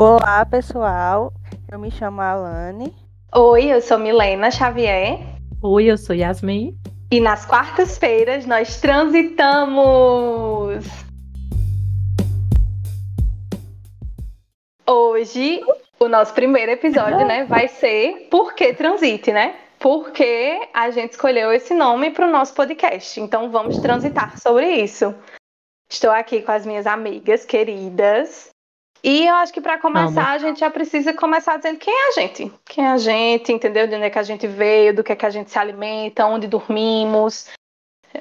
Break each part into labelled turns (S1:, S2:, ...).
S1: Olá, pessoal. Eu me chamo Alane.
S2: Oi, eu sou Milena Xavier.
S3: Oi, eu sou Yasmin.
S2: E nas quartas-feiras nós transitamos. Hoje, o nosso primeiro episódio, né, vai ser Por que Transite, né? Porque a gente escolheu esse nome para o nosso podcast. Então vamos transitar sobre isso. Estou aqui com as minhas amigas queridas. E eu acho que para começar, Amo. a gente já precisa começar dizendo quem é a gente. Quem é a gente, entendeu? De onde é que a gente veio, do que é que a gente se alimenta, onde dormimos,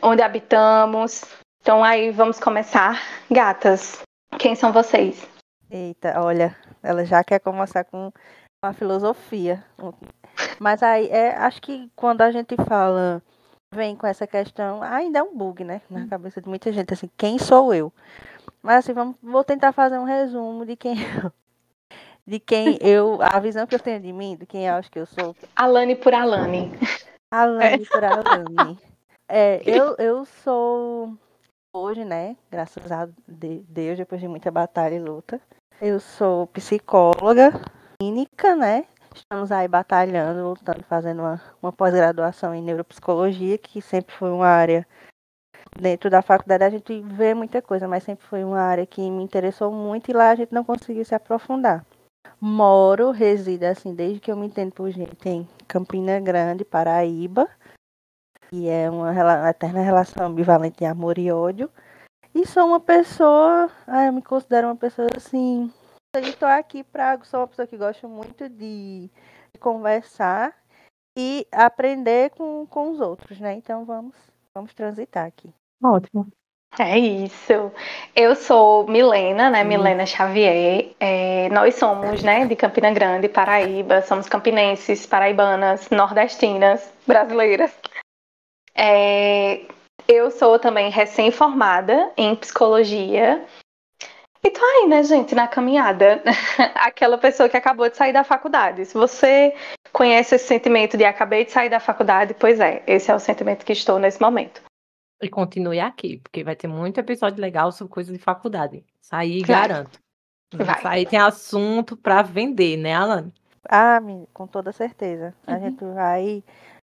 S2: onde habitamos. Então aí vamos começar. Gatas, quem são vocês?
S1: Eita, olha, ela já quer começar com uma filosofia. Mas aí, é, acho que quando a gente fala, vem com essa questão, ainda é um bug, né? Na cabeça de muita gente, assim, quem sou eu? Mas assim, vamos, vou tentar fazer um resumo de quem de quem eu, a visão que eu tenho de mim, de quem eu acho que eu sou.
S2: Alane por Alane.
S1: Alane é. por Alane. É, eu, eu sou hoje, né, graças a Deus, depois de muita batalha e luta, eu sou psicóloga clínica, né? Estamos aí batalhando, lutando, fazendo uma, uma pós-graduação em neuropsicologia, que sempre foi uma área dentro da faculdade a gente vê muita coisa, mas sempre foi uma área que me interessou muito e lá a gente não conseguiu se aprofundar. Moro, resido assim, desde que eu me entendo por gente, em Campina Grande, Paraíba, e é uma, eterna relação ambivalente de amor e ódio. E sou uma pessoa, ah, eu me considero uma pessoa assim. Estou aqui para. Sou uma pessoa que gosta muito de, de conversar e aprender com, com os outros, né? Então vamos, vamos transitar aqui.
S3: Ótimo.
S2: É isso. Eu sou Milena, né? Hum. Milena Xavier. É, nós somos, né, de Campina Grande, Paraíba. Somos campinenses, paraibanas, nordestinas, brasileiras. É, eu sou também recém-formada em psicologia. E tô aí, né, gente, na caminhada. Aquela pessoa que acabou de sair da faculdade. Se você conhece esse sentimento de acabei de sair da faculdade, pois é, esse é o sentimento que estou nesse momento.
S3: E continue aqui, porque vai ter muito episódio legal sobre coisas de faculdade. Sair, garanto. Vai. Sair tem assunto para vender, né, Alan?
S1: Ah, com toda certeza. Uhum. A gente vai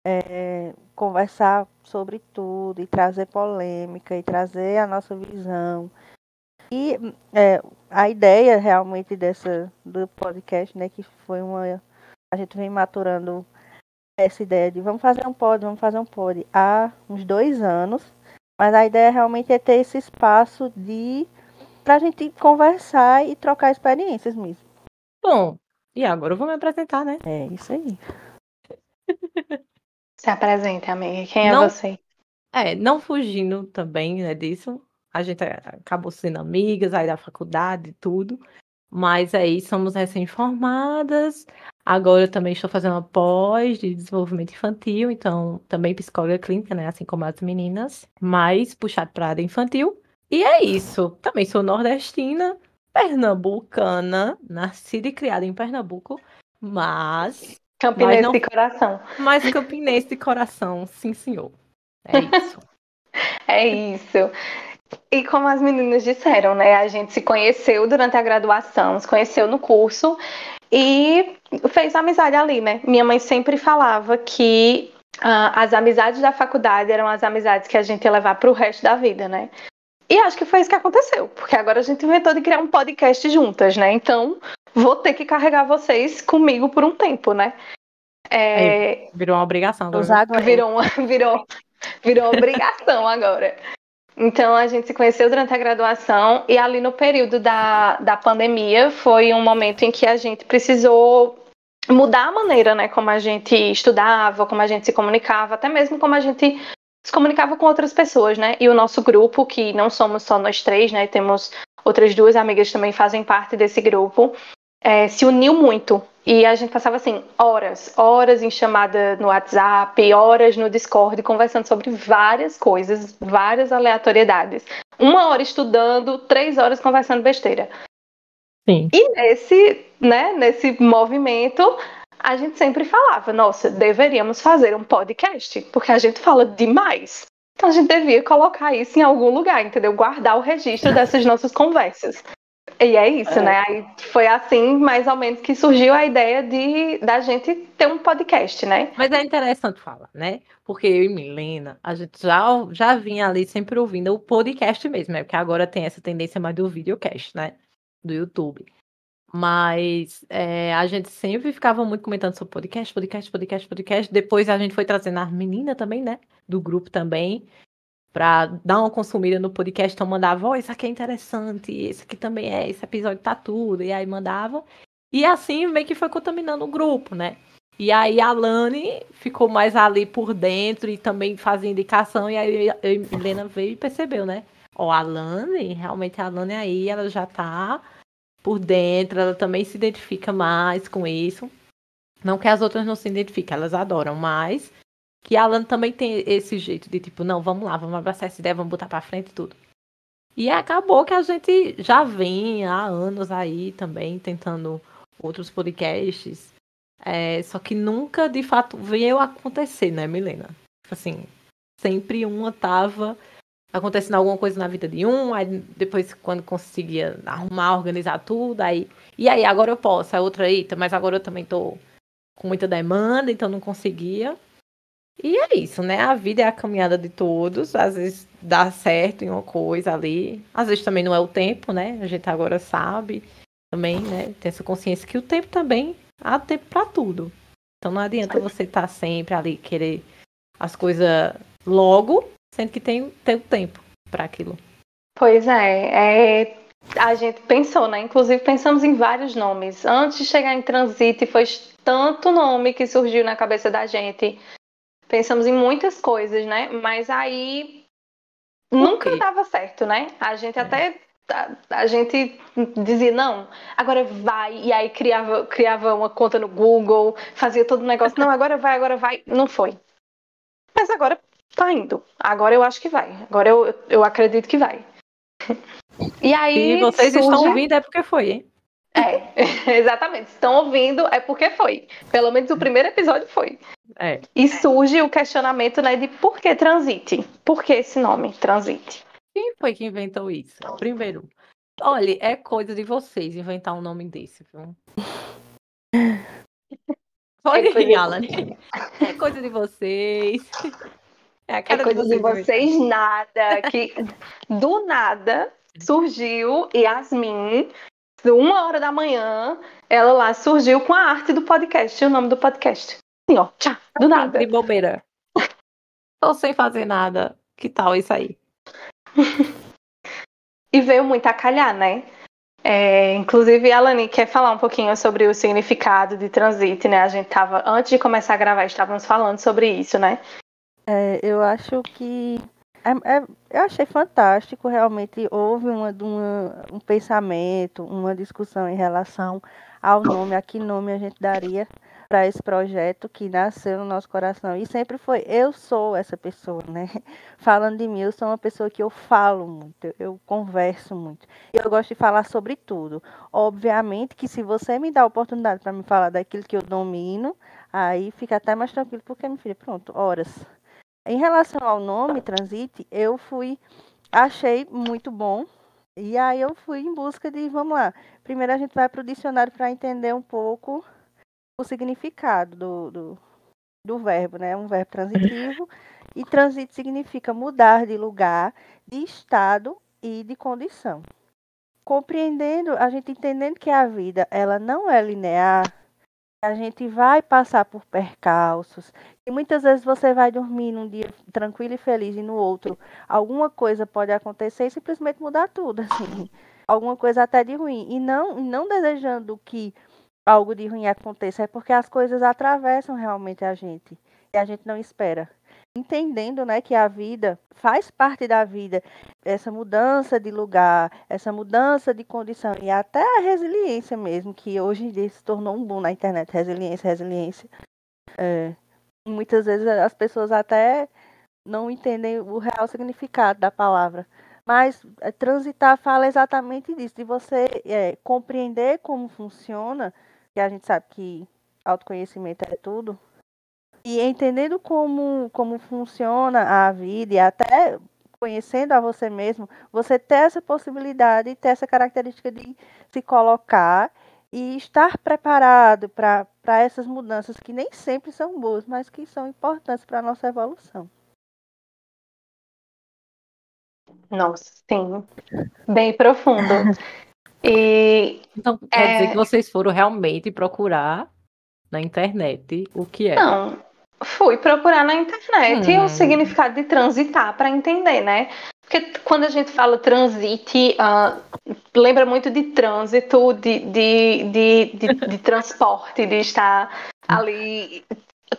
S1: é, conversar sobre tudo e trazer polêmica e trazer a nossa visão. E é, a ideia realmente dessa do podcast, né, que foi uma a gente vem maturando essa ideia de vamos fazer um pod, vamos fazer um pod há uns dois anos. Mas a ideia realmente é ter esse espaço de pra gente conversar e trocar experiências mesmo.
S3: Bom, e agora eu vou me apresentar, né?
S1: É isso aí.
S2: Se apresente, amiga. Quem é não, você?
S3: É, não fugindo também né, disso. A gente acabou sendo amigas aí da faculdade e tudo. Mas aí somos recém-formadas. Agora eu também estou fazendo uma pós de desenvolvimento infantil, então também psicóloga clínica, né? Assim como as meninas, mais puxado para a área infantil. E é isso. Também sou nordestina, pernambucana, nascida e criada em Pernambuco, mas.
S2: Campinense mas não... de coração.
S3: Mas campinense de coração, sim, senhor. É isso.
S2: é isso. E como as meninas disseram, né? A gente se conheceu durante a graduação, se conheceu no curso e fez amizade ali, né? Minha mãe sempre falava que uh, as amizades da faculdade eram as amizades que a gente ia levar para o resto da vida, né? E acho que foi isso que aconteceu, porque agora a gente inventou de criar um podcast juntas, né? Então vou ter que carregar vocês comigo por um tempo, né?
S3: É... virou uma obrigação
S2: agora. Virou uma, virou, virou uma obrigação agora. Então a gente se conheceu durante a graduação e ali no período da, da pandemia foi um momento em que a gente precisou mudar a maneira, né, como a gente estudava, como a gente se comunicava, até mesmo como a gente se comunicava com outras pessoas, né? E o nosso grupo, que não somos só nós três, né? Temos outras duas amigas também fazem parte desse grupo, é, se uniu muito. E a gente passava assim, horas, horas em chamada no WhatsApp, horas no Discord, conversando sobre várias coisas, várias aleatoriedades. Uma hora estudando, três horas conversando besteira.
S3: Sim.
S2: E nesse, né, nesse movimento, a gente sempre falava, nossa, deveríamos fazer um podcast, porque a gente fala demais. Então a gente devia colocar isso em algum lugar, entendeu? Guardar o registro dessas nossas conversas. E é isso, é. né? Aí foi assim, mais ou menos, que surgiu a ideia de da gente ter um podcast, né?
S3: Mas é interessante falar, né? Porque eu e Milena, a gente já, já vinha ali sempre ouvindo o podcast mesmo, né? Porque agora tem essa tendência mais do videocast, né? Do YouTube. Mas é, a gente sempre ficava muito comentando sobre podcast, podcast, podcast, podcast. Depois a gente foi trazendo as meninas também, né? Do grupo também para dar uma consumida no podcast, então mandava, oh, isso aqui é interessante, esse aqui também é, esse episódio tá tudo, e aí mandava. E assim meio que foi contaminando o grupo, né? E aí a Lani ficou mais ali por dentro e também fazia indicação, e aí a Helena veio e percebeu, né? Ó, oh, a Lani, realmente a Lani aí, ela já tá por dentro, ela também se identifica mais com isso. Não que as outras não se identifiquem, elas adoram, mas que Alan também tem esse jeito de tipo, não, vamos lá, vamos abraçar essa ideia, vamos botar para frente tudo. E acabou que a gente já vem há anos aí também tentando outros podcasts. É, só que nunca de fato veio acontecer, né, Milena? Tipo assim, sempre uma tava acontecendo alguma coisa na vida de um, aí depois quando conseguia arrumar, organizar tudo, aí. E aí, agora eu posso, a outra aí, mas agora eu também tô com muita demanda, então não conseguia. E é isso, né? A vida é a caminhada de todos. Às vezes dá certo em uma coisa ali. Às vezes também não é o tempo, né? A gente agora sabe também, né? Tem essa consciência que o tempo também há tempo para tudo. Então não adianta você estar tá sempre ali querer as coisas logo, sendo que tem, tem o tempo para aquilo.
S2: Pois é, é, a gente pensou, né? Inclusive pensamos em vários nomes. Antes de chegar em Transite, foi tanto nome que surgiu na cabeça da gente pensamos em muitas coisas, né? Mas aí nunca dava certo, né? A gente até a, a, gente dizia não, agora vai e aí criava criava uma conta no Google, fazia todo o negócio, não, agora vai, agora vai, não foi. Mas agora tá indo. Agora eu acho que vai. Agora eu, eu acredito que vai.
S3: E aí. Se vocês surge... estão ouvindo é porque foi, hein?
S2: É, exatamente. Estão ouvindo é porque foi. Pelo menos o primeiro episódio foi. É. E surge o questionamento né, de por que transite? Por que esse nome, transite?
S3: Quem foi que inventou isso? Primeiro, olha, é coisa de vocês inventar um nome desse, viu? Pode é Alan. É coisa de vocês.
S2: É, é coisa de vocês, de vocês nada. Que do nada surgiu Yasmin uma hora da manhã, ela lá surgiu com a arte do podcast, o nome do podcast. Assim, ó, tchá, do nada.
S3: De bobeira. Tô sem fazer nada. Que tal isso aí?
S2: e veio muito a calhar, né? É, inclusive, a Alani quer falar um pouquinho sobre o significado de transite, né? A gente tava, antes de começar a gravar, estávamos falando sobre isso, né?
S1: É, eu acho que é, é, eu achei fantástico, realmente houve uma, uma, um pensamento, uma discussão em relação ao nome, a que nome a gente daria para esse projeto que nasceu no nosso coração. E sempre foi, eu sou essa pessoa, né? Falando de mim, eu sou uma pessoa que eu falo muito, eu converso muito. Eu gosto de falar sobre tudo. Obviamente que se você me dá a oportunidade para me falar daquilo que eu domino, aí fica até mais tranquilo, porque, minha filha, pronto, horas em relação ao nome Transite, eu fui, achei muito bom. E aí eu fui em busca de, vamos lá, primeiro a gente vai para o dicionário para entender um pouco o significado do, do, do verbo, né? Um verbo transitivo. E transito significa mudar de lugar, de estado e de condição. Compreendendo, a gente entendendo que a vida ela não é linear, a gente vai passar por percalços. E muitas vezes você vai dormir num dia tranquilo e feliz e no outro alguma coisa pode acontecer e simplesmente mudar tudo, assim. Alguma coisa até de ruim. E não, não desejando que algo de ruim aconteça, é porque as coisas atravessam realmente a gente. E a gente não espera entendendo né, que a vida faz parte da vida, essa mudança de lugar, essa mudança de condição e até a resiliência mesmo, que hoje em dia se tornou um boom na internet, resiliência, resiliência. É, muitas vezes as pessoas até não entendem o real significado da palavra. Mas é, transitar fala exatamente disso, de você é, compreender como funciona, que a gente sabe que autoconhecimento é tudo, e entendendo como, como funciona a vida e até conhecendo a você mesmo, você ter essa possibilidade, ter essa característica de se colocar e estar preparado para essas mudanças que nem sempre são boas, mas que são importantes para a nossa evolução.
S2: Nossa, sim. Bem profundo. E,
S3: então, quer é... dizer que vocês foram realmente procurar na internet o que é?
S2: Não, fui procurar na internet hum. o significado de transitar para entender, né? Porque quando a gente fala transite, uh, lembra muito de trânsito, de, de, de, de, de transporte, de estar ali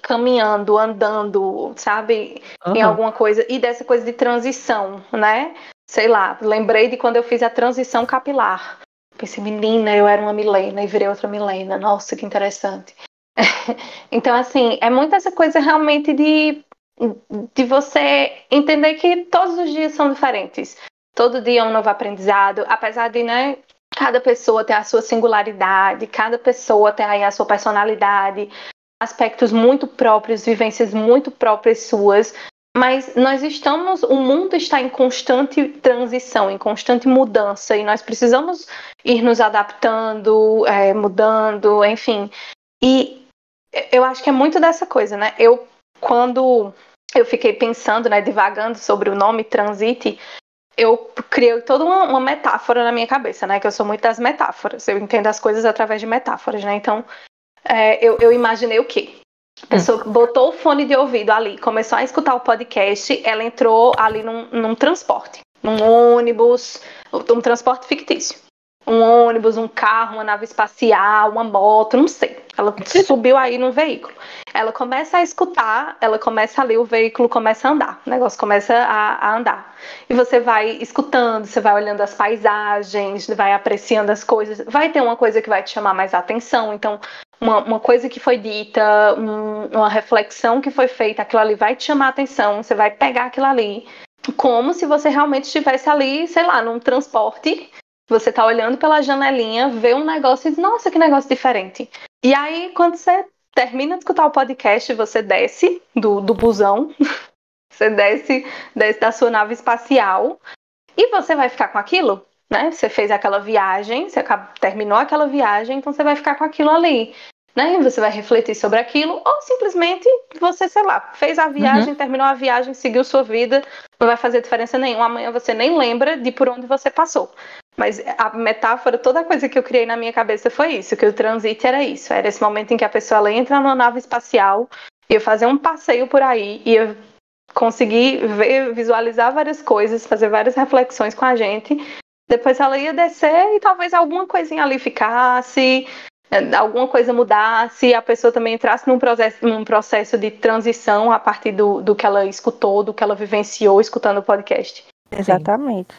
S2: caminhando, andando, sabe? Uhum. Em alguma coisa. E dessa coisa de transição, né? Sei lá, lembrei de quando eu fiz a transição capilar. Pensei, menina, eu era uma Milena e virei outra Milena. Nossa, que interessante. então, assim, é muito essa coisa realmente de de você entender que todos os dias são diferentes. Todo dia é um novo aprendizado, apesar de, né, cada pessoa ter a sua singularidade, cada pessoa ter aí a sua personalidade, aspectos muito próprios, vivências muito próprias suas, mas nós estamos, o mundo está em constante transição, em constante mudança, e nós precisamos ir nos adaptando, é, mudando, enfim. E eu acho que é muito dessa coisa, né? Eu, quando eu fiquei pensando, né, divagando sobre o nome Transite, eu criei toda uma, uma, metáfora na minha cabeça, né? Que eu sou muito das metáforas. Eu entendo as coisas através de metáforas, né? Então, é, eu, eu, imaginei o quê? A pessoa hum. botou o fone de ouvido ali, começou a escutar o podcast, ela entrou ali num, num transporte, num ônibus, um transporte fictício um ônibus, um carro, uma nave espacial, uma moto, não sei. Ela subiu aí no veículo. Ela começa a escutar, ela começa a ler, o veículo começa a andar, o negócio começa a, a andar. E você vai escutando, você vai olhando as paisagens, vai apreciando as coisas. Vai ter uma coisa que vai te chamar mais atenção. Então, uma, uma coisa que foi dita, um, uma reflexão que foi feita, aquilo ali vai te chamar atenção. Você vai pegar aquilo ali como se você realmente estivesse ali, sei lá, num transporte você tá olhando pela janelinha, vê um negócio e diz, nossa, que negócio diferente. E aí, quando você termina de escutar o podcast, você desce do, do busão, você desce, desce da sua nave espacial e você vai ficar com aquilo, né? Você fez aquela viagem, você terminou aquela viagem, então você vai ficar com aquilo ali. Né? Você vai refletir sobre aquilo, ou simplesmente você, sei lá, fez a viagem, uhum. terminou a viagem, seguiu sua vida, não vai fazer diferença nenhuma. Amanhã você nem lembra de por onde você passou. Mas a metáfora, toda a coisa que eu criei na minha cabeça foi isso, que o transite era isso. Era esse momento em que a pessoa ela entra numa nave espacial, ia fazer um passeio por aí, ia conseguir ver, visualizar várias coisas, fazer várias reflexões com a gente. Depois ela ia descer e talvez alguma coisinha ali ficasse, alguma coisa mudasse, a pessoa também entrasse num processo, num processo de transição a partir do, do que ela escutou, do que ela vivenciou escutando o podcast.
S1: Exatamente.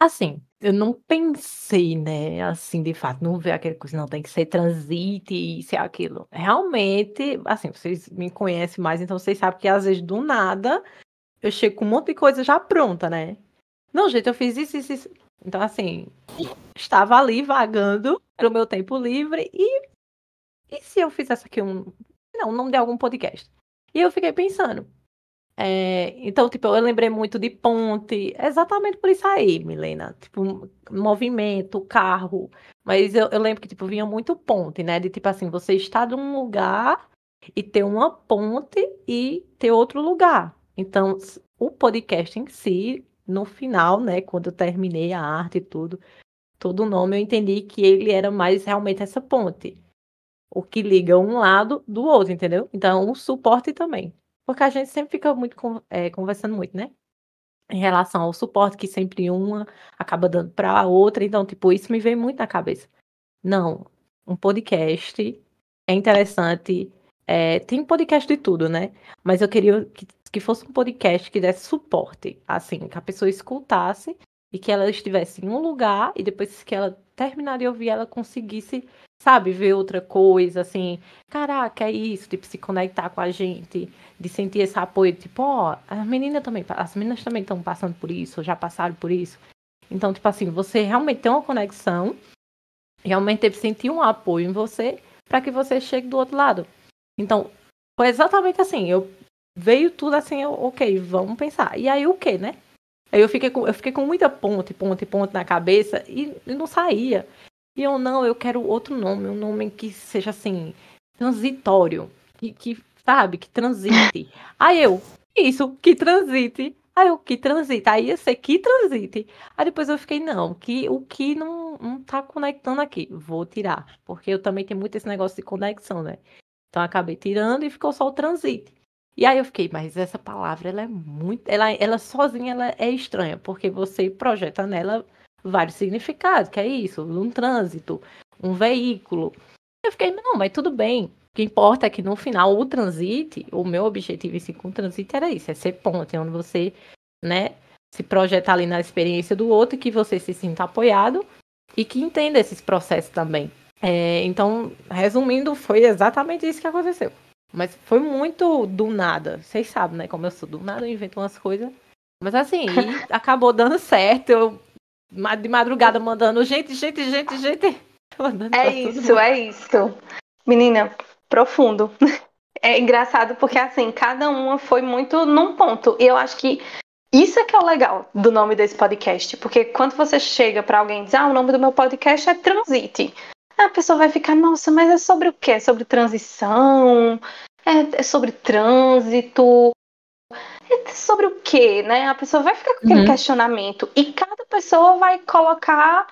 S3: Assim, eu não pensei, né, assim, de fato, não ver aquela coisa, não, tem que ser transite e ser aquilo. Realmente, assim, vocês me conhecem mais, então vocês sabem que às vezes do nada eu chego com um monte de coisa já pronta, né? Não, gente, eu fiz isso, isso, isso. Então, assim, estava ali vagando, era o meu tempo livre, e, e se eu fizesse aqui um. Não, não de algum podcast. E eu fiquei pensando, é, então, tipo, eu lembrei muito de ponte, exatamente por isso aí, Milena. Tipo, movimento, carro. Mas eu, eu, lembro que, tipo, vinha muito ponte, né? De tipo assim, você está num lugar e ter uma ponte e ter outro lugar. Então, o podcast em si, no final, né, quando eu terminei a arte e tudo, todo o nome, eu entendi que ele era mais realmente essa ponte. O que liga um lado do outro, entendeu? Então, o suporte também. Porque a gente sempre fica muito é, conversando muito, né? Em relação ao suporte que sempre uma acaba dando para a outra. Então, tipo, isso me veio muito na cabeça. Não, um podcast é interessante. É, tem podcast de tudo, né? Mas eu queria que, que fosse um podcast que desse suporte, assim, que a pessoa escutasse e que ela estivesse em um lugar e depois que ela terminar de ouvir, ela conseguisse, sabe, ver outra coisa, assim, caraca, é isso, tipo, se conectar com a gente, de sentir esse apoio, tipo, ó, as meninas também, as meninas também estão passando por isso, já passaram por isso. Então, tipo assim, você realmente tem uma conexão, realmente teve sentir um apoio em você para que você chegue do outro lado. Então, foi exatamente assim, eu veio tudo assim, eu, ok, vamos pensar. E aí o que, né? Aí eu fiquei com, eu fiquei com muita ponte, ponte, ponte na cabeça e, e não saía. E eu, não, eu quero outro nome, um nome que seja assim, transitório, que, que sabe, que transite. Aí eu, isso, que transite. Aí eu, que transite. Aí ia ser que transite. Aí depois eu fiquei, não, que o que não, não tá conectando aqui. Vou tirar. Porque eu também tenho muito esse negócio de conexão, né? Então acabei tirando e ficou só o transite. E aí eu fiquei, mas essa palavra ela é muito. Ela, ela sozinha ela é estranha, porque você projeta nela vários significados, que é isso, um trânsito, um veículo. Eu fiquei, não, mas tudo bem. O que importa é que no final o transite, o meu objetivo em com o transite era isso, é ser ponte, onde você, né, se projeta ali na experiência do outro, que você se sinta apoiado e que entenda esses processos também. É, então, resumindo, foi exatamente isso que aconteceu. Mas foi muito do nada. Vocês sabem, né? Como eu sou do nada, eu invento umas coisas. Mas assim, acabou dando certo. Eu de madrugada mandando gente, gente, gente, gente.
S2: É isso, é isso. Menina, profundo. É engraçado porque assim, cada uma foi muito num ponto. E eu acho que isso é que é o legal do nome desse podcast, porque quando você chega para alguém e diz: "Ah, o nome do meu podcast é Transite". A pessoa vai ficar, nossa, mas é sobre o quê? É sobre transição? É, é sobre trânsito? Sobre o quê, né? A pessoa vai ficar com aquele uhum. questionamento e cada pessoa vai colocar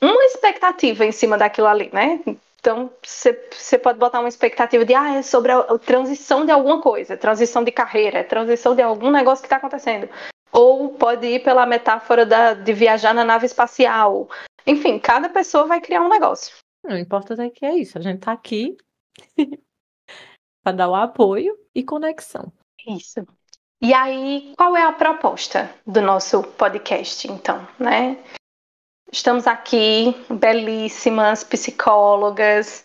S2: uma expectativa em cima daquilo ali, né? Então, você pode botar uma expectativa de, ah, é sobre a, a, transição de alguma coisa, transição de carreira, transição de algum negócio que está acontecendo. Ou pode ir pela metáfora da, de viajar na nave espacial. Enfim, cada pessoa vai criar um negócio.
S3: O importante é que é isso. A gente tá aqui para dar o apoio e conexão.
S2: Isso. E aí, qual é a proposta do nosso podcast, então, né? Estamos aqui, belíssimas psicólogas,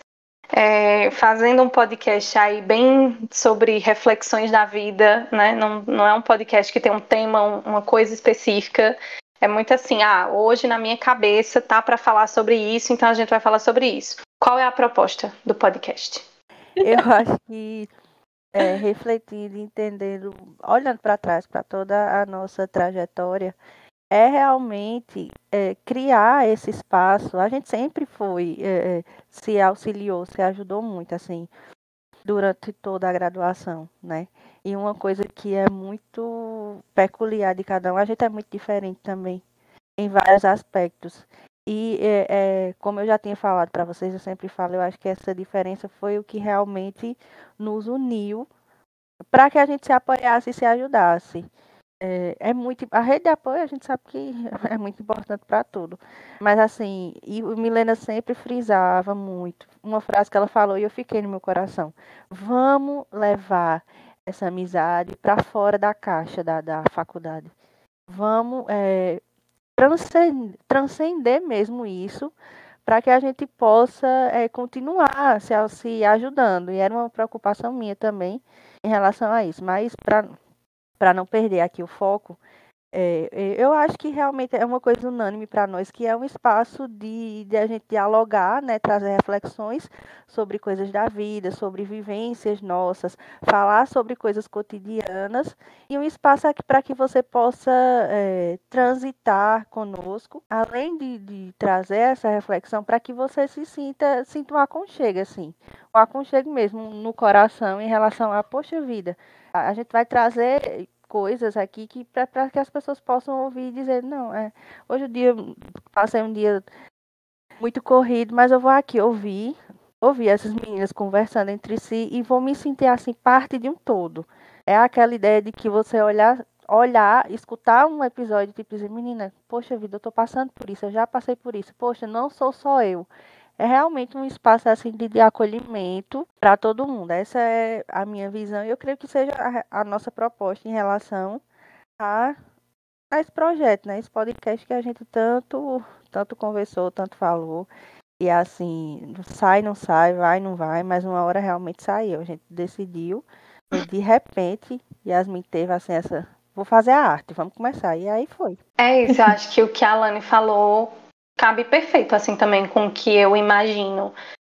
S2: é, fazendo um podcast aí bem sobre reflexões da vida, né? Não, não é um podcast que tem um tema, uma coisa específica. É muito assim, ah, hoje na minha cabeça tá para falar sobre isso, então a gente vai falar sobre isso. Qual é a proposta do podcast?
S1: Eu acho que é, refletindo, entendendo, olhando para trás para toda a nossa trajetória, é realmente é, criar esse espaço. A gente sempre foi, é, é se auxiliou, se ajudou muito, assim, durante toda a graduação, né? E uma coisa que é muito peculiar de cada um, a gente é muito diferente também, em vários aspectos. E é, é, como eu já tinha falado para vocês, eu sempre falo, eu acho que essa diferença foi o que realmente nos uniu para que a gente se apoiasse e se ajudasse. É, é, muito a rede de apoio a gente sabe que é muito importante para tudo mas assim e Milena sempre frisava muito uma frase que ela falou e eu fiquei no meu coração vamos levar essa amizade para fora da caixa da, da faculdade. Vamos é, transcender, transcender mesmo isso para que a gente possa é, continuar se, se ajudando. E era uma preocupação minha também em relação a isso. Mas para não perder aqui o foco, é, é, eu acho que realmente é uma coisa unânime para nós, que é um espaço de, de a gente dialogar, né, trazer reflexões sobre coisas da vida, sobre vivências nossas, falar sobre coisas cotidianas e um espaço para que você possa é, transitar conosco, além de, de trazer essa reflexão para que você se sinta, sinta um aconchego, assim, um aconchego mesmo no coração em relação a, poxa vida, a gente vai trazer coisas aqui que para que as pessoas possam ouvir e dizer, não, é, hoje o dia passei um dia muito corrido, mas eu vou aqui ouvir, ouvir essas meninas conversando entre si e vou me sentir assim parte de um todo. É aquela ideia de que você olhar, olhar, escutar um episódio e tipo dizer, menina, poxa vida, eu tô passando por isso, eu já passei por isso. Poxa, não sou só eu é realmente um espaço assim de, de acolhimento para todo mundo. Essa é a minha visão e eu creio que seja a, a nossa proposta em relação a, a, esse projeto, né? Esse podcast que a gente tanto, tanto conversou, tanto falou. E assim, sai, não sai, vai, não vai, mas uma hora realmente saiu. A gente decidiu, de repente, Yasmin teve assim essa. Vou fazer a arte, vamos começar. E aí foi.
S2: É isso, eu acho que o que a Alane falou cabe perfeito assim também com o que eu imagino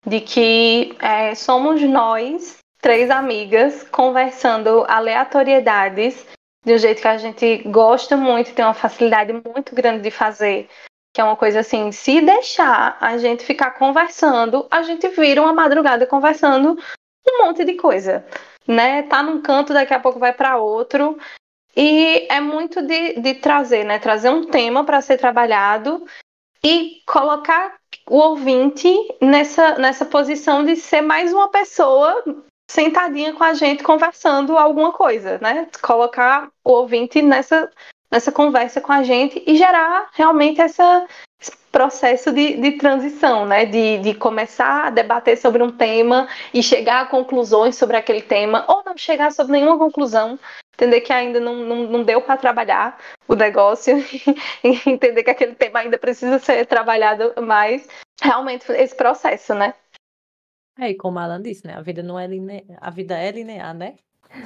S2: de que é, somos nós três amigas conversando aleatoriedades de um jeito que a gente gosta muito, tem uma facilidade muito grande de fazer. Que é uma coisa assim, se deixar a gente ficar conversando, a gente vira uma madrugada conversando um monte de coisa, né? Tá num canto, daqui a pouco vai para outro. E é muito de, de trazer, né? Trazer um tema para ser trabalhado e colocar o ouvinte nessa, nessa posição de ser mais uma pessoa sentadinha com a gente conversando alguma coisa, né? Colocar o ouvinte nessa, nessa conversa com a gente e gerar realmente essa, esse processo de, de transição, né? De, de começar a debater sobre um tema e chegar a conclusões sobre aquele tema, ou não chegar sobre nenhuma conclusão, entender que ainda não, não, não deu para trabalhar o negócio, e entender que aquele tema ainda precisa ser trabalhado mais. Realmente, esse processo, né?
S3: É, e como a Alan disse, né? A vida não é linear, a vida é linear, né?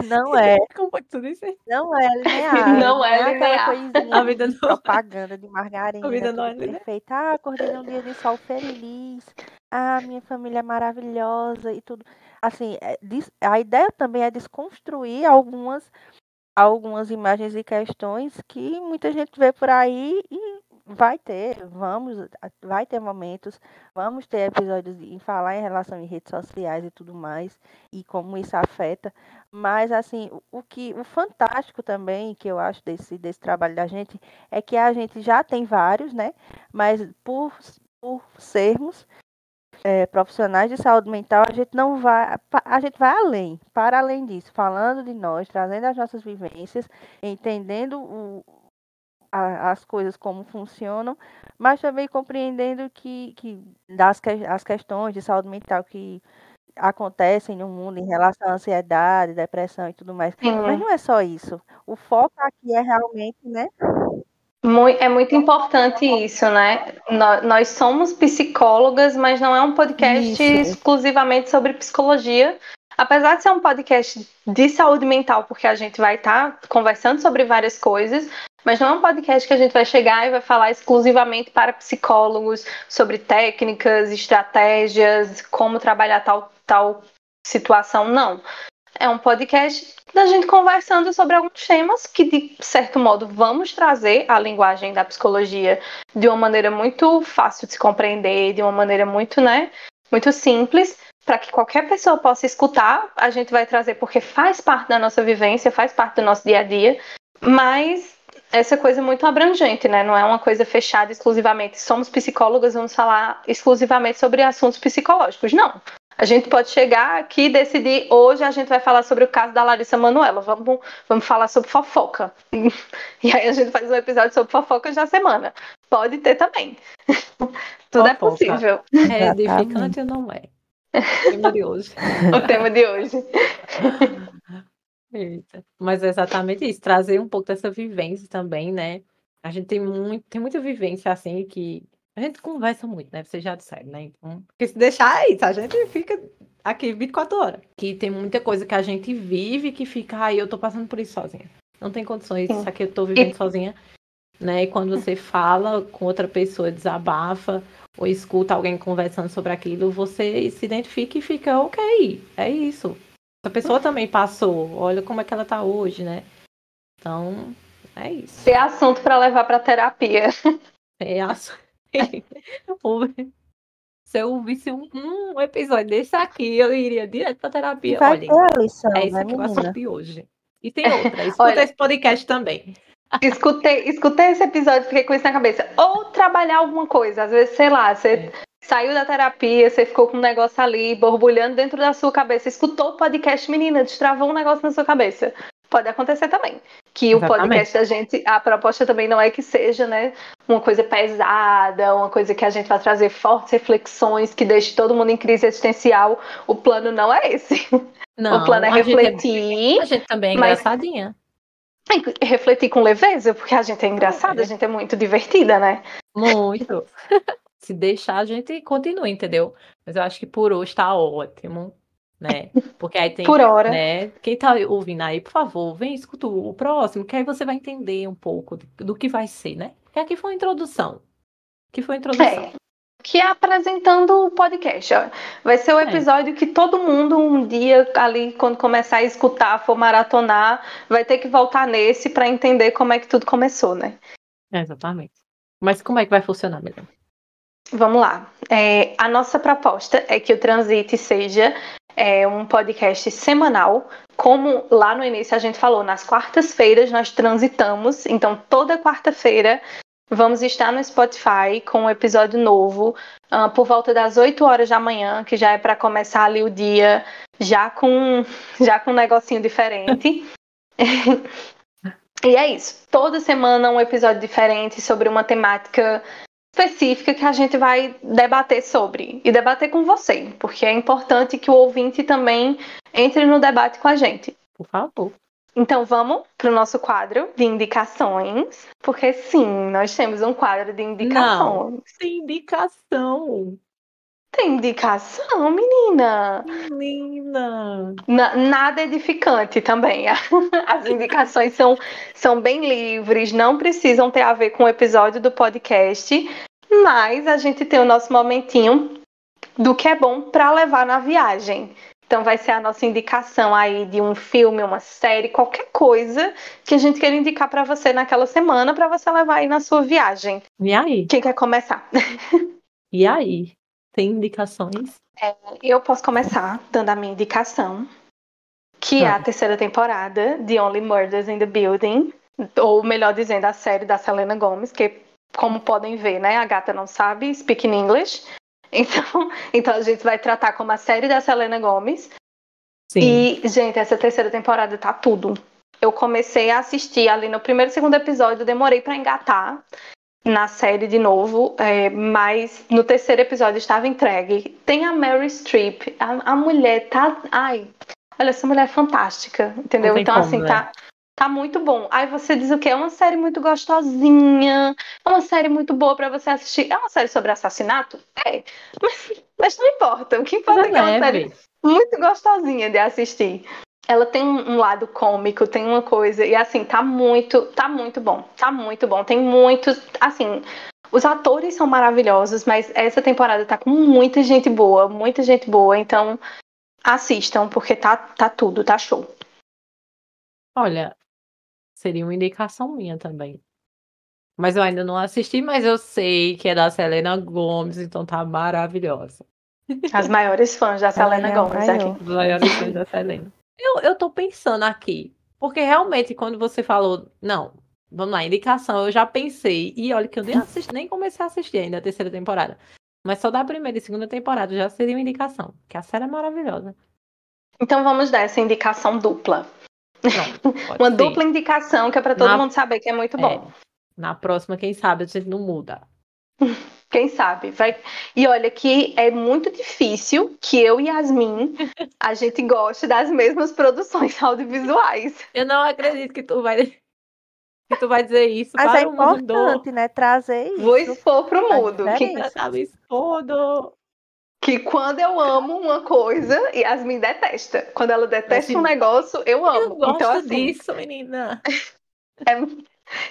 S1: Não é.
S3: Como pode tu dizer?
S1: Não é linear.
S2: Não é
S1: aquela
S2: linear.
S1: coisinha
S3: A vida
S1: de
S3: não-
S1: propaganda de margarina.
S3: A vida não é linear.
S1: perfeito. Ah, acordei num dia de sol feliz. Ah, minha família é maravilhosa e tudo. Assim, é a ideia também é desconstruir algumas algumas imagens e questões que muita gente vê por aí e vai ter, vamos, vai ter momentos, vamos ter episódios em falar em relação em redes sociais e tudo mais e como isso afeta, mas assim, o que o fantástico também que eu acho desse desse trabalho da gente é que a gente já tem vários, né? Mas por por sermos eh, profissionais de saúde mental, a gente não vai, a gente vai além, para além disso, falando de nós, trazendo as nossas vivências, entendendo o- a- as coisas como funcionam, mas também compreendendo que, que das que- as questões de saúde mental que acontecem no mundo em relação à ansiedade, depressão e tudo mais. Mas
S2: Sim.
S1: não é só isso. O foco aqui é realmente, né?
S2: É muito importante isso, né? Nó- Nós somos psicólogas, mas não é um podcast
S1: Isso.
S2: exclusivamente sobre psicologia. Apesar de ser um podcast de saúde mental, porque a gente vai estar conversando sobre várias coisas, mas não é um podcast que a gente vai chegar e vai falar exclusivamente para psicólogos sobre técnicas, estratégias, como trabalhar tal, tal situação, não. É um podcast da gente conversando sobre alguns temas que, de certo modo, vamos trazer a linguagem da psicologia de uma maneira muito fácil de se compreender, de uma maneira muito, né, muito simples, para que qualquer pessoa possa escutar. A gente vai trazer porque faz parte da nossa vivência, faz parte do nosso dia a dia, mas essa coisa muito abrangente, né? Não é uma coisa fechada exclusivamente. Somos psicólogas, vamos falar exclusivamente sobre assuntos psicológicos. Não. A gente pode chegar aqui e decidir, hoje a gente vai falar sobre o caso da Larissa Manoela, vamos, vamos falar sobre fofoca. E aí a gente faz um episódio sobre fofocas da semana. Pode ter também. Tudo é
S3: Fofoca.
S2: possível.
S3: É edificante ou não é? Tema de hoje.
S2: O tema de hoje.
S3: Eita. Mas é exatamente isso, trazer um pouco dessa vivência também, né? A gente tem muito, tem muita vivência assim que a gente conversa muito, né? Vocês já disseram, né? Então, porque se deixar é isso, a gente fica aqui 24 horas. Que tem muita coisa que a gente vive que fica, ai, eu tô passando por isso sozinha. Não tem condições,
S2: Sim.
S3: isso aqui eu tô vivendo sozinha. Né? E quando você fala com outra pessoa, desabafa, ou escuta alguém conversando sobre aquilo, você se identifica e fica, ok, é isso. A pessoa também passou, olha como é que ela tá hoje, né? Então, é isso.
S2: Ter assunto para levar para terapia.
S3: É ass- Se eu ouvisse um, um episódio desse aqui, eu iria direto pra terapia.
S1: vai
S3: Olha,
S1: ter lição,
S3: é isso
S1: né,
S3: aqui o assunto
S1: menina?
S3: de hoje. E tem outra, escuta
S2: Olha.
S3: esse podcast também.
S2: Escutei, escutei esse episódio fiquei com isso na cabeça. Ou trabalhar alguma coisa. Às vezes, sei lá, você
S3: É.
S2: saiu da terapia, você ficou com um negócio ali, borbulhando dentro da sua cabeça. Escutou o podcast, menina, destravou um negócio na sua cabeça. Pode acontecer também. Que o
S3: Exatamente.
S2: podcast da gente, a proposta também não é que seja, né, uma coisa pesada, uma coisa que a gente vai trazer fortes reflexões, que deixe todo mundo em crise existencial. O plano não é esse.
S3: Não,
S2: o plano é
S3: a gente
S2: refletir.
S3: A gente também é engraçadinha.
S2: Refletir com leveza, porque a gente é engraçada,
S3: É.
S2: a gente é muito divertida, né?
S3: Muito. Se deixar, a gente continua, entendeu? Mas eu acho que por hoje tá ótimo, né? Porque aí tem,
S2: Por hora.
S3: né? Quem tá ouvindo aí, por favor, vem escuta o próximo, que aí você vai entender um pouco do, do que vai ser, né? Porque aqui foi uma introdução. Aqui foi uma introdução.
S2: É. que é apresentando o podcast. Ó. Vai ser o
S3: É.
S2: episódio que todo mundo um dia ali quando começar a escutar, for maratonar, vai ter que voltar nesse para entender como é que tudo começou, né?
S3: É, exatamente. Mas como é que vai funcionar, Miriam?
S2: Vamos lá. É, a nossa proposta é que o Transite seja é, um podcast semanal. Como lá no início a gente falou, nas quartas-feiras nós transitamos. Então, toda quarta-feira vamos estar no Spotify com um episódio novo, ah, por volta das 8 horas da manhã, que já é para começar ali o dia já com, já com um negocinho diferente. e é isso. Toda semana um episódio diferente sobre uma temática específica que a gente vai debater sobre e debater com você, porque é importante que o ouvinte também entre no debate com a gente.
S3: Por favor.
S2: Então vamos para o nosso quadro de indicações, porque sim, nós temos um quadro de indicações.
S3: Não, sem indicação.
S2: Tem indicação, menina.
S3: Menina.
S2: Na- nada edificante também. As indicações são, são bem livres, não precisam ter a ver com o episódio do podcast, mas a gente tem o nosso momentinho do que é bom para levar na viagem. Então vai ser a nossa indicação aí de um filme, uma série, qualquer coisa que a gente queira indicar para você naquela semana para você levar aí na sua viagem.
S3: E aí?
S2: Quem quer começar?
S3: E aí? Tem indicações?
S2: Eu posso começar dando a minha indicação, que é a terceira temporada de Only Murders in the Building, ou melhor dizendo, a série da Selena Gomez, que como podem ver, né, a gata não sabe speak in English. Então, então a gente vai tratar como a série da Selena Gomez.
S3: Sim.
S2: E, gente, essa terceira temporada tá tudo. Eu comecei a assistir ali no primeiro e segundo episódio, demorei pra engatar na série de novo, é, mas no terceiro episódio estava entregue. Tem a Mary Streep, a, a mulher tá. Ai, olha, essa mulher é fantástica, entendeu? Então,
S3: como,
S2: assim,
S3: né?
S2: tá. Tá muito bom. Aí você diz o quê? É uma série muito gostosinha, é uma série muito boa pra você assistir. É uma série sobre assassinato? É. Mas, mas não importa. O que importa é que é uma série muito gostosinha de assistir. Ela tem um um lado cômico, tem uma coisa e assim tá muito, tá muito bom, tá muito bom. Tem muitos, assim, os atores são maravilhosos, mas essa temporada tá com muita gente boa, muita gente boa. Então assistam porque tá, tá tudo, tá show.
S3: Olha, seria uma indicação minha também. Mas eu ainda não assisti, mas eu sei que é da Selena Gomes, então tá maravilhosa.
S2: As maiores fãs da Selena
S1: é maior.
S2: aqui.
S3: Os maiores fãs da Selena. Eu, eu tô pensando aqui, porque realmente quando você falou, não, vamos lá, indicação, eu já pensei, e olha que eu nem assisti, nem comecei a assistir ainda a terceira temporada. Mas só da primeira e segunda temporada já seria uma indicação, que a série é maravilhosa.
S2: Então vamos dar essa indicação dupla.
S3: Pronto,
S2: Uma
S3: ser.
S2: dupla indicação que é pra todo
S3: Na-
S2: mundo saber que é muito bom.
S3: É. Na próxima, quem sabe, a gente não muda.
S2: Quem sabe? Vai... E olha que é muito difícil que eu e Yasmin a gente goste das mesmas produções audiovisuais.
S3: Eu não acredito que tu vai, que tu vai dizer isso
S1: Mas
S3: para
S1: é
S3: o mundo.
S1: importante, né? Trazer isso.
S2: Vou expor pro
S1: Faz
S2: mundo que,
S1: diferença.
S3: Já tava expondo.
S2: Que quando eu amo uma coisa, Yasmin detesta. Quando ela detesta
S3: Assim,
S2: um negócio, eu
S3: Eu
S2: amo.
S3: gosto
S2: então, assim,
S3: disso, menina.
S2: é-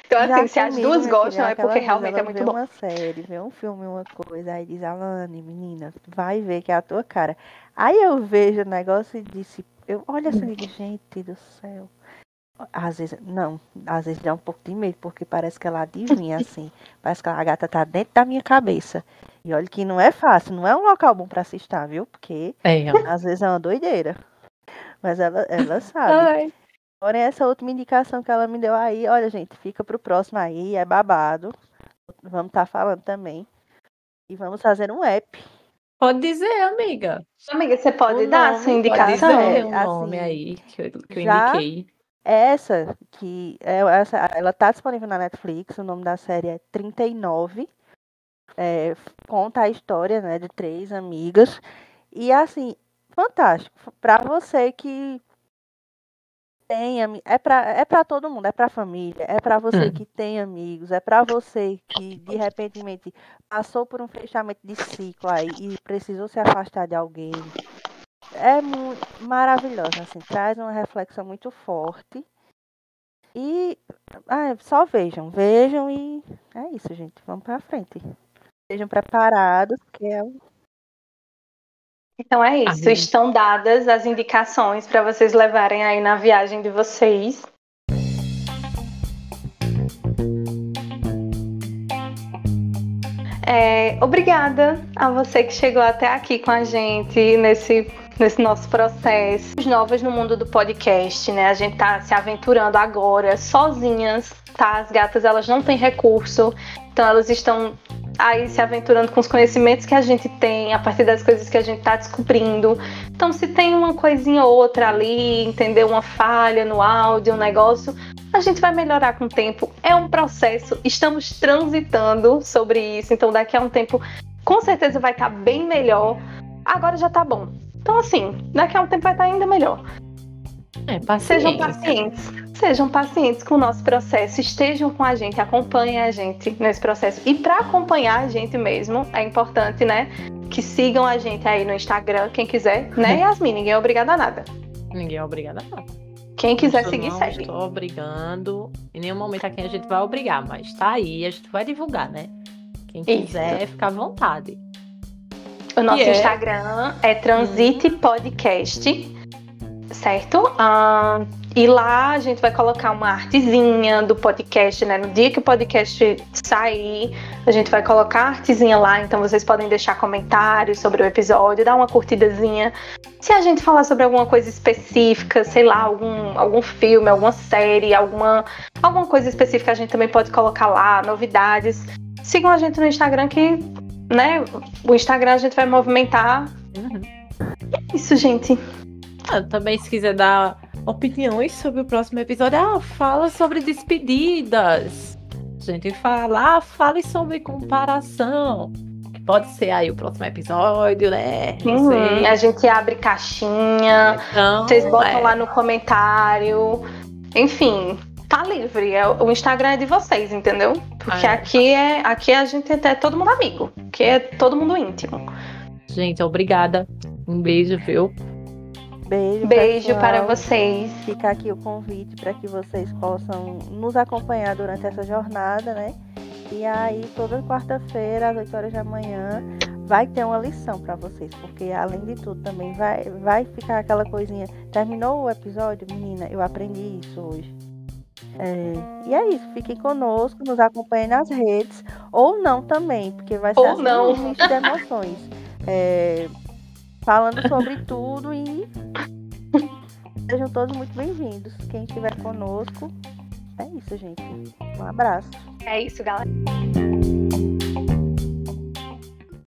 S2: então,
S1: Já
S2: assim, se as duas
S1: minha
S2: gostam,
S1: filha,
S2: é porque realmente
S1: ela
S2: é muito
S1: vê
S2: bom.
S1: uma série, vê um filme, uma coisa, aí diz, Alane, menina, vai ver que é a tua cara. Aí eu vejo o negócio e disse, eu olho assim gente do céu. Às vezes, não, às vezes dá um pouco de medo, porque parece que ela adivinha, assim. Parece que a gata tá dentro da minha cabeça. E olha que não é fácil, não é um local bom pra se estar, viu? Porque
S3: É,
S1: às vezes é uma doideira. Mas ela, ela sabe.
S3: Ai,
S1: Porém, essa última indicação que ela me deu aí, olha, gente, fica pro próximo aí, é babado. Vamos estar falando também. E vamos fazer um app.
S3: pode dizer, amiga.
S2: Amiga, você pode
S1: O
S2: dar a
S1: nome,
S2: sua
S3: Pode
S2: indicação?
S3: dizer o
S1: assim,
S3: nome aí que eu, que eu
S1: já-
S3: indiquei.
S1: Essa, que é, essa, ela tá disponível na Netflix, o nome da série é 39. É, conta a história, né, de três amigas. E assim, fantástico. Pra você que tem é pra, é pra todo mundo, é pra família, é pra você
S3: Hum.
S1: que tem amigos, é pra você que de repente passou por um fechamento de ciclo aí e precisou se afastar de alguém. É maravilhosa, assim, traz uma reflexão muito forte. E ah, só vejam, vejam e é isso, gente. Vamos pra frente. Estejam preparados, que é o
S2: Então é isso.
S3: Amém.
S2: Estão dadas as indicações para vocês levarem aí na viagem de vocês. É, obrigada a você que chegou até aqui com a gente nesse, nesse nosso processo. Novas no mundo do podcast, né? A gente tá se aventurando agora, sozinhas, tá? As gatas, elas não têm recurso, então elas estão aí se aventurando com os conhecimentos que a gente tem, a partir das coisas que a gente tá descobrindo. Então, se tem uma coisinha ou outra ali, entendeu? Uma falha no áudio, um negócio, a gente vai melhorar com o tempo. É um processo, estamos transitando sobre isso, então daqui a um tempo com certeza vai estar bem melhor. Agora já tá bom. Então, assim, daqui a um tempo vai estar ainda melhor.
S3: É,
S2: Sejam
S3: paciência.
S2: pacientes. Sejam pacientes com o nosso processo, estejam com a gente, acompanhem a gente nesse processo. E para acompanhar a gente mesmo, é importante, né, que sigam a gente aí no Instagram, quem quiser, né, Yasmin? Ninguém é obrigado a nada.
S3: Ninguém é obrigado a nada.
S2: Quem quiser
S3: Isso
S2: seguir,
S3: não
S2: segue.
S3: estou obrigando. Em nenhum momento aqui a gente vai obrigar, mas tá aí, a gente vai divulgar, né? Quem
S2: Isso.
S3: quiser, fica à vontade.
S2: O nosso
S3: E é?
S2: Instagram é Transite Podcast, certo? Ah, e lá a gente vai colocar uma artezinha do podcast, né? No dia que o podcast sair, a gente vai colocar a artezinha lá, então vocês podem deixar comentários sobre o episódio, dar uma curtidazinha. Se a gente falar sobre alguma coisa específica, sei lá, algum, algum filme, alguma série, alguma, alguma coisa específica, a gente também pode colocar lá, novidades. Sigam a gente no Instagram que, né, o Instagram a gente vai movimentar.
S3: Uhum.
S2: Isso, gente.
S3: Ah, também, se quiser dar opiniões sobre o próximo episódio, ah, fala sobre despedidas. A gente fala, ah, fale sobre comparação. Que Pode ser aí o próximo episódio, né? Não
S2: Uhum.
S3: sei.
S2: A gente abre caixinha,
S3: Então,
S2: vocês botam
S3: é,
S2: lá no comentário. Enfim, tá livre. É- O Instagram é de vocês, entendeu? Porque
S3: Ah, é.
S2: aqui é aqui a gente é todo mundo amigo. Aqui é todo mundo íntimo.
S3: Gente, obrigada. Um beijo, viu?
S1: Beijo,
S2: Beijo
S1: pessoal.
S2: para vocês.
S1: Fica aqui o convite para que vocês possam nos acompanhar durante essa jornada, né? E aí, toda quarta-feira, às 8 horas da manhã, vai ter uma lição para vocês, porque além de tudo também vai, vai ficar aquela coisinha. Terminou o episódio, menina? Eu aprendi isso hoje. É, e é isso, fiquem conosco, nos acompanhem nas redes, ou não também, porque vai ser
S2: Ou
S1: assim,
S2: não.
S1: um de emoções. É, falando sobre tudo e sejam todos muito bem-vindos. Quem estiver conosco, é isso, gente. Um abraço.
S2: É isso, galera.